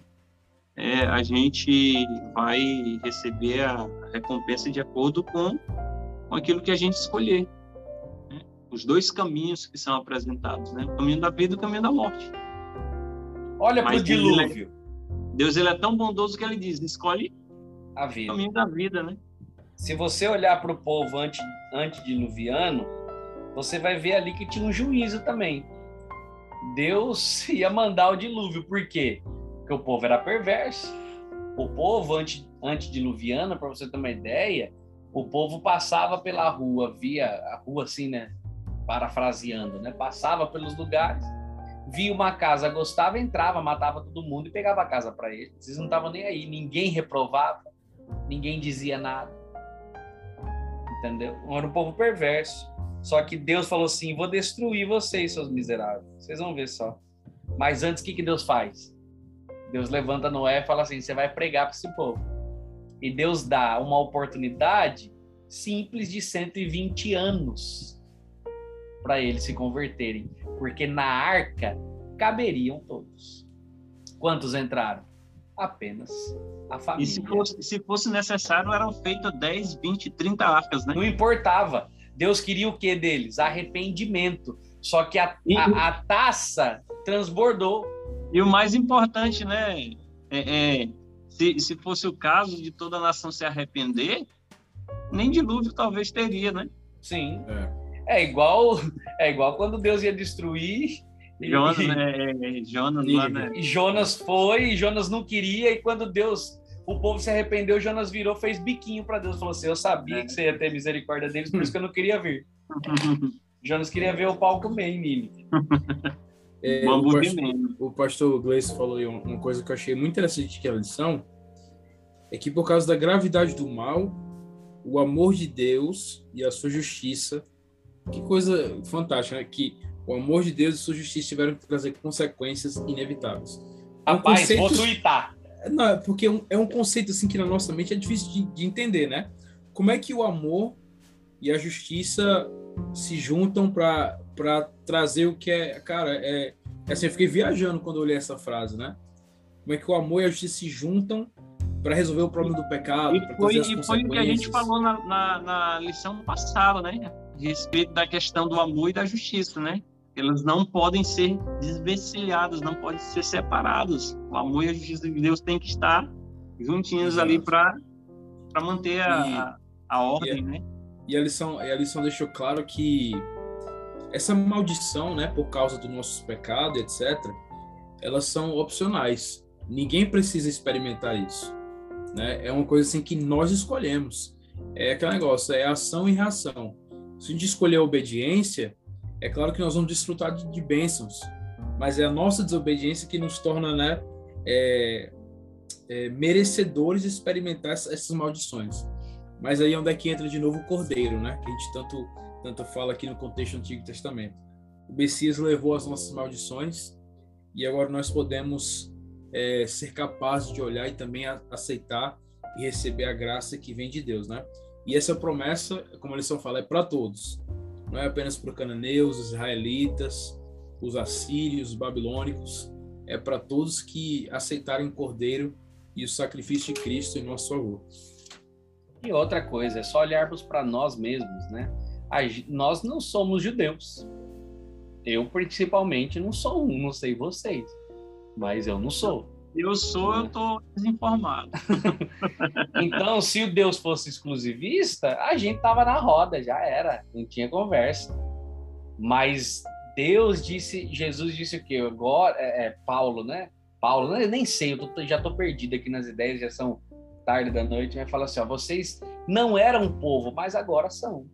É, a gente vai receber a recompensa de acordo com, com aquilo que a gente escolher. Né? Os dois caminhos que são apresentados, né? o caminho da vida e o caminho da morte. Olha para o dilúvio. Deus ele é tão bondoso que ele diz: escolhe a vida. o caminho da vida. Né? Se você olhar para o povo antes, antediluviano, você vai ver ali que tinha um juízo também. Deus ia mandar o dilúvio, por quê? porque o povo era perverso. O povo antes, antediluviano, para você ter uma ideia, o povo passava pela rua, via a rua assim, né? Parafraseando, né? Passava pelos lugares, via uma casa, gostava, entrava, matava todo mundo e pegava a casa para eles. Vocês não estavam nem aí, ninguém reprovava, ninguém dizia nada. Entendeu? Era um povo perverso. Só que Deus falou assim: vou destruir vocês, seus miseráveis. Vocês vão ver só. Mas antes, o que, que Deus faz? Deus levanta Noé e fala assim: você vai pregar para esse povo. E Deus dá uma oportunidade simples de 120 anos para eles se converterem, porque na arca caberiam todos. Quantos entraram? Apenas a família. E se fosse, se fosse necessário, eram feitas 10, 20, 30 arcas, né? Não importava. Deus queria o que deles? Arrependimento. Só que a, a, a taça transbordou e o mais importante, né? É, é, se, se fosse o caso de toda a nação se arrepender, nem dilúvio talvez teria, né? Sim. É, é igual é igual quando Deus ia destruir. Jonas, e, né? É, Jonas, e, lá, né? e Jonas foi, e Jonas não queria, e quando Deus, o povo se arrependeu, Jonas virou, fez biquinho para Deus, falou assim: Eu sabia é. que você ia ter misericórdia deles, por isso que eu não queria vir. Jonas queria ver o pau comer em É, o, pastor, o pastor Gleice falou uma coisa que eu achei muito interessante que a lição é que por causa da gravidade do mal, o amor de Deus e a sua justiça, que coisa fantástica, né? Que o amor de Deus e sua justiça tiveram que trazer consequências inevitáveis. É um Rapaz, conceito... vou tuitar. Não, é porque é um, é um, conceito assim que na nossa mente é difícil de, de entender, né? Como é que o amor e a justiça se juntam para trazer o que é. Cara, é, é assim, eu fiquei viajando quando eu olhei essa frase, né? Como é que o amor e a justiça se juntam para resolver o problema do pecado. E foi, e foi o que a gente falou na, na, na, lição passada, né? A respeito da questão do amor e da justiça, né? Elas não podem ser desvencilhadas, não podem ser separadas. O amor e a justiça de Deus têm que estar juntinhos Exato. ali para manter a, e, a, a ordem, e, né? E a lição, a lição deixou claro que essa maldição, né, por causa dos nossos pecados, etc., elas são opcionais. Ninguém precisa experimentar isso. Né? É uma coisa assim que nós escolhemos. É aquele negócio, é ação e reação. Se a gente escolher a obediência, é claro que nós vamos desfrutar de, de bênçãos, mas é a nossa desobediência que nos torna né, é, é, merecedores de experimentar essas maldições. Mas aí é onde é que entra de novo o cordeiro, né? Que a gente tanto tanto fala aqui no contexto do Antigo Testamento. O Messias levou as nossas maldições e agora nós podemos é, ser capazes de olhar e também aceitar e receber a graça que vem de Deus, né? E essa promessa, como a lição fala, é para todos. Não é apenas para os cananeus, os israelitas, os assírios, os babilônicos. É para todos que aceitarem o Cordeiro e o sacrifício de Cristo em nosso favor. E outra coisa, é só olharmos para nós mesmos, né? Nós não somos judeus. Eu, principalmente, não sou um, não sei vocês, mas eu não sou. Eu sou, eu tô desinformado. então, se o Deus fosse exclusivista, a gente tava na roda, já era, não tinha conversa. Mas Deus disse, Jesus disse o quê? Agora, é, é Paulo, né? Paulo, eu nem sei, eu tô, já tô perdido aqui nas ideias, já são tarde da noite, mas fala assim, ó, vocês não eram povo, mas agora são.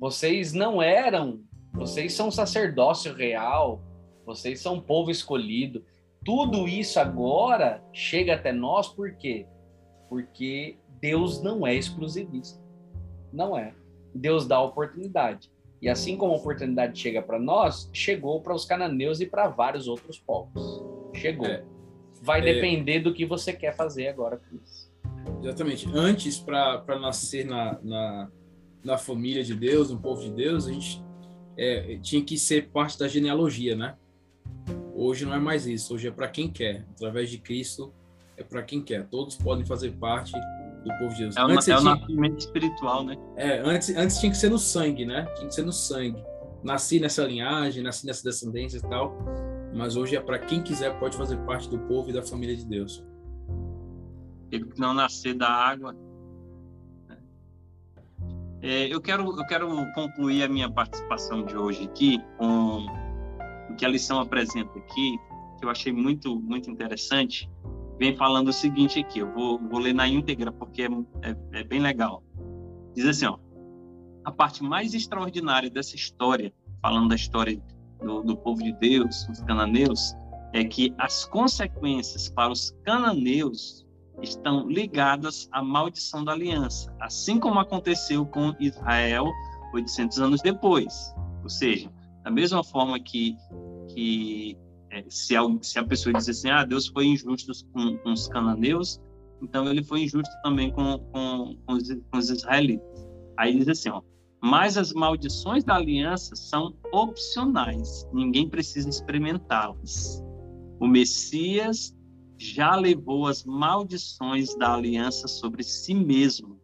Vocês não eram, vocês são sacerdócio real, vocês são povo escolhido. Tudo isso agora chega até nós por quê? Porque Deus não é exclusivista. Não é. Deus dá oportunidade. E assim como a oportunidade chega para nós, chegou para os cananeus e para vários outros povos. Chegou. É. Vai é. depender do que você quer fazer agora com isso. Exatamente. Antes, para nascer na, na, na família de Deus, no povo de Deus, a gente é, tinha que ser parte da genealogia, né? Hoje não é mais isso. Hoje é para quem quer. Através de Cristo é para quem quer. Todos podem fazer parte do povo de Deus. É, antes, é o nascimento espiritual, né? É, antes, antes tinha que ser no sangue, né? Tinha que ser no sangue. Nasci nessa linhagem, nasci nessa descendência e tal. Mas hoje é para quem quiser pode fazer parte do povo e da família de Deus. Ele que não nascer da água é, eu, quero, eu quero concluir a minha participação de hoje aqui com o que a lição apresenta aqui, que eu achei muito, muito interessante. Vem falando o seguinte aqui, eu vou, vou ler na íntegra porque é, é, é bem legal. Diz assim, ó, a parte mais extraordinária dessa história, falando da história do, do povo de Deus, os cananeus, é que as consequências para os cananeus estão ligadas à maldição da aliança, assim como aconteceu com Israel 800 anos depois. Ou seja, da mesma forma que, que é, se, a, se a pessoa diz assim, ah, Deus foi injusto com, com os cananeus, então ele foi injusto também com, com, com, os, com os israelitas. Aí diz assim, ó, mas as maldições da aliança são opcionais, ninguém precisa experimentá-las. O Messias já levou as maldições da aliança sobre si mesmo.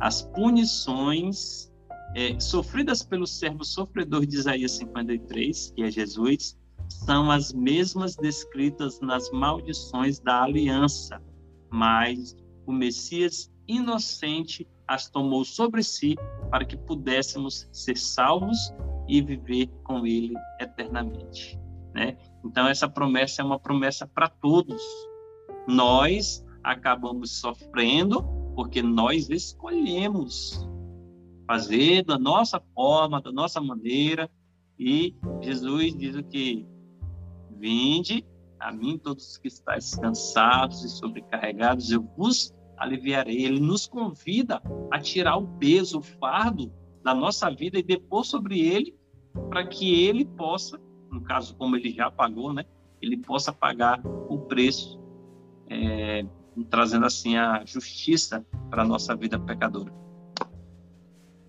As punições é, sofridas pelo servo sofredor de Isaías 53, que é Jesus, são as mesmas descritas nas maldições da aliança, mas o Messias inocente as tomou sobre si para que pudéssemos ser salvos e viver com ele eternamente, né? Então essa promessa é uma promessa para todos, nós acabamos sofrendo porque nós escolhemos fazer da nossa forma, da nossa maneira. E Jesus diz o que? Vinde a mim todos que estáis cansados e sobrecarregados, eu vos aliviarei. Ele nos convida a tirar o peso, o fardo da nossa vida e depor sobre ele, para que ele possa, no caso como ele já pagou, né? Ele possa pagar o preço é, trazendo assim a justiça para a nossa vida pecadora.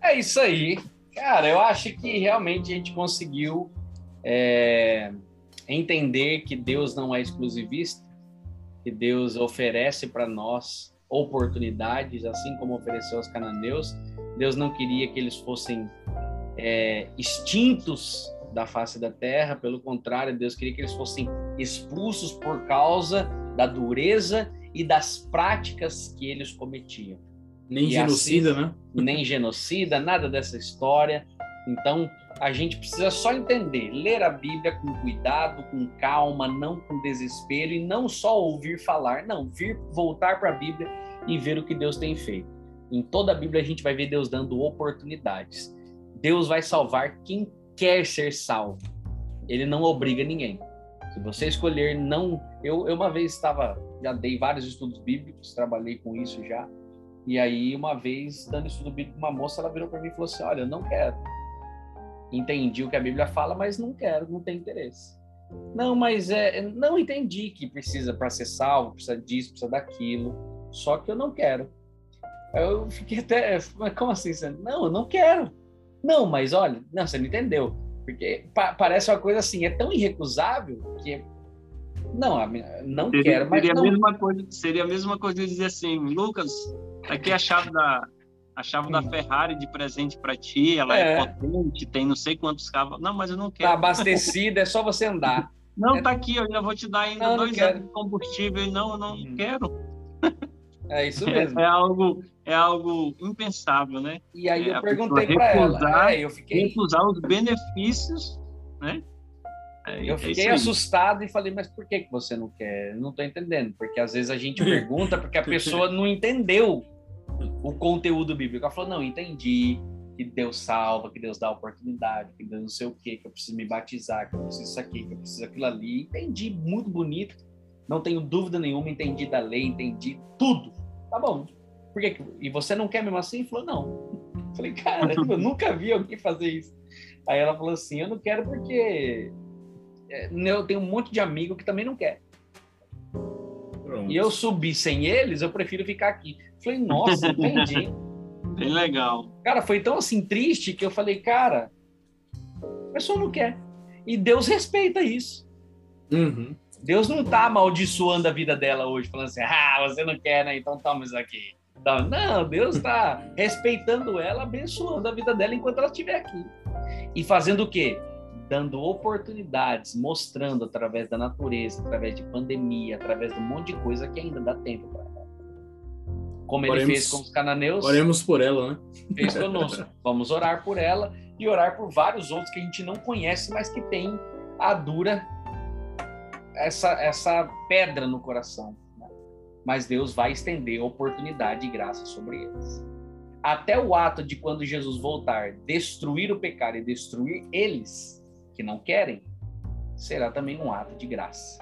É isso aí. Cara, eu acho que realmente a gente conseguiu é, entender que Deus não é exclusivista, que Deus oferece para nós oportunidades, assim como ofereceu aos cananeus. Deus não queria que eles fossem é, extintos da face da terra, pelo contrário, Deus queria que eles fossem expulsos por causa da dureza e das práticas que eles cometiam. Nem e genocida, assim, né? Nem genocida, nada dessa história. Então, a gente precisa só entender, ler a Bíblia com cuidado, com calma, não com desespero e não só ouvir falar, não, vir voltar para a Bíblia e ver o que Deus tem feito. Em toda a Bíblia a gente vai ver Deus dando oportunidades. Deus vai salvar quem quer ser salvo. Ele não obriga ninguém. Se você escolher não, eu, eu uma vez estava, já dei vários estudos bíblicos, trabalhei com isso já, E aí, uma vez, dando estudo bíblico, uma moça, ela virou para mim e falou assim: Olha, eu não quero. Entendi o que a Bíblia fala, mas não quero, não tenho interesse. Não, mas é, não entendi que precisa para ser salvo, precisa disso, precisa daquilo. Só que eu não quero. Eu fiquei até, como assim? Não, eu não quero. Não, mas olha, não, você não entendeu. Porque pa parece uma coisa assim, é tão irrecusável que não, não seria, quero, mas seria não. A mesma coisa, seria a mesma coisa de dizer assim, Lucas, aqui é a chave da a chave da hum. Ferrari de presente para ti, ela é. é. potente, tem não sei quantos cavalos. Não, mas eu não quero. Tá abastecida, é só você andar. Não, é. tá aqui, eu já vou te dar ainda não, dois anos de combustível. Não, eu não hum. quero. É isso mesmo. É, é, algo, é algo impensável, né? E aí é, eu perguntei para ela. É, eu fiquei... Recusar os benefícios, né? É, eu é fiquei assustado e falei, mas por que, que você não quer? Não estou entendendo. Porque às vezes a gente pergunta porque a pessoa não entendeu o conteúdo bíblico. Ela falou, não, entendi que Deus salva, que Deus dá oportunidade, que Deus não sei o quê, que eu preciso me batizar, que eu preciso isso aqui, que eu preciso aquilo ali. Entendi, muito bonito. Não tenho dúvida nenhuma, entendi da lei, entendi tudo. Tá bom. Por que, e você não quer mesmo assim? Ele falou, não. Eu falei, cara, eu nunca vi alguém fazer isso. Aí ela falou assim, eu não quero porque é, eu tenho um monte de amigo que também não quer. Pronto. E eu subi sem eles, eu prefiro ficar aqui. Falei, nossa, entendi. Bem legal. Cara, foi tão assim triste que eu falei, cara, a pessoa não quer. E Deus respeita isso. Uhum. Deus não tá amaldiçoando a vida dela hoje, falando assim, ah, você não quer, né? Então toma isso aqui. Não, Deus está respeitando ela, abençoando a vida dela enquanto ela estiver aqui. E fazendo o quê? Dando oportunidades, mostrando através da natureza, através de pandemia, através de um monte de coisa que ainda dá tempo para ela. Como oremos, ele fez com os cananeus. Oremos por ela, né? Fez conosco. Vamos orar por ela e orar por vários outros que a gente não conhece, mas que tem a dura essa, essa pedra no coração. Né? Mas Deus vai estender oportunidade e graça sobre eles. Até o ato de quando Jesus voltar, destruir o pecado e destruir eles que não querem, será também um ato de graça.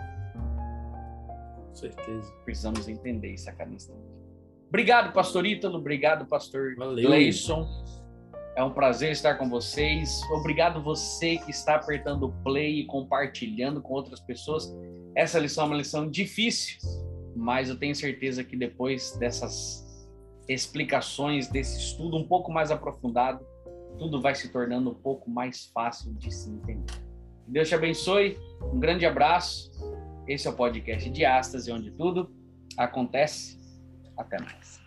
Com certeza. Precisamos entender isso a cada instante. Obrigado, pastor Ítalo. Obrigado, pastor. Gleison. É um prazer estar com vocês. Obrigado você que está apertando o play e compartilhando com outras pessoas. Essa lição é uma lição difícil, mas eu tenho certeza que depois dessas explicações, desse estudo um pouco mais aprofundado, tudo vai se tornando um pouco mais fácil de se entender. Deus te abençoe. Um grande abraço. Esse é o podcast de Astas, onde tudo acontece. Até mais.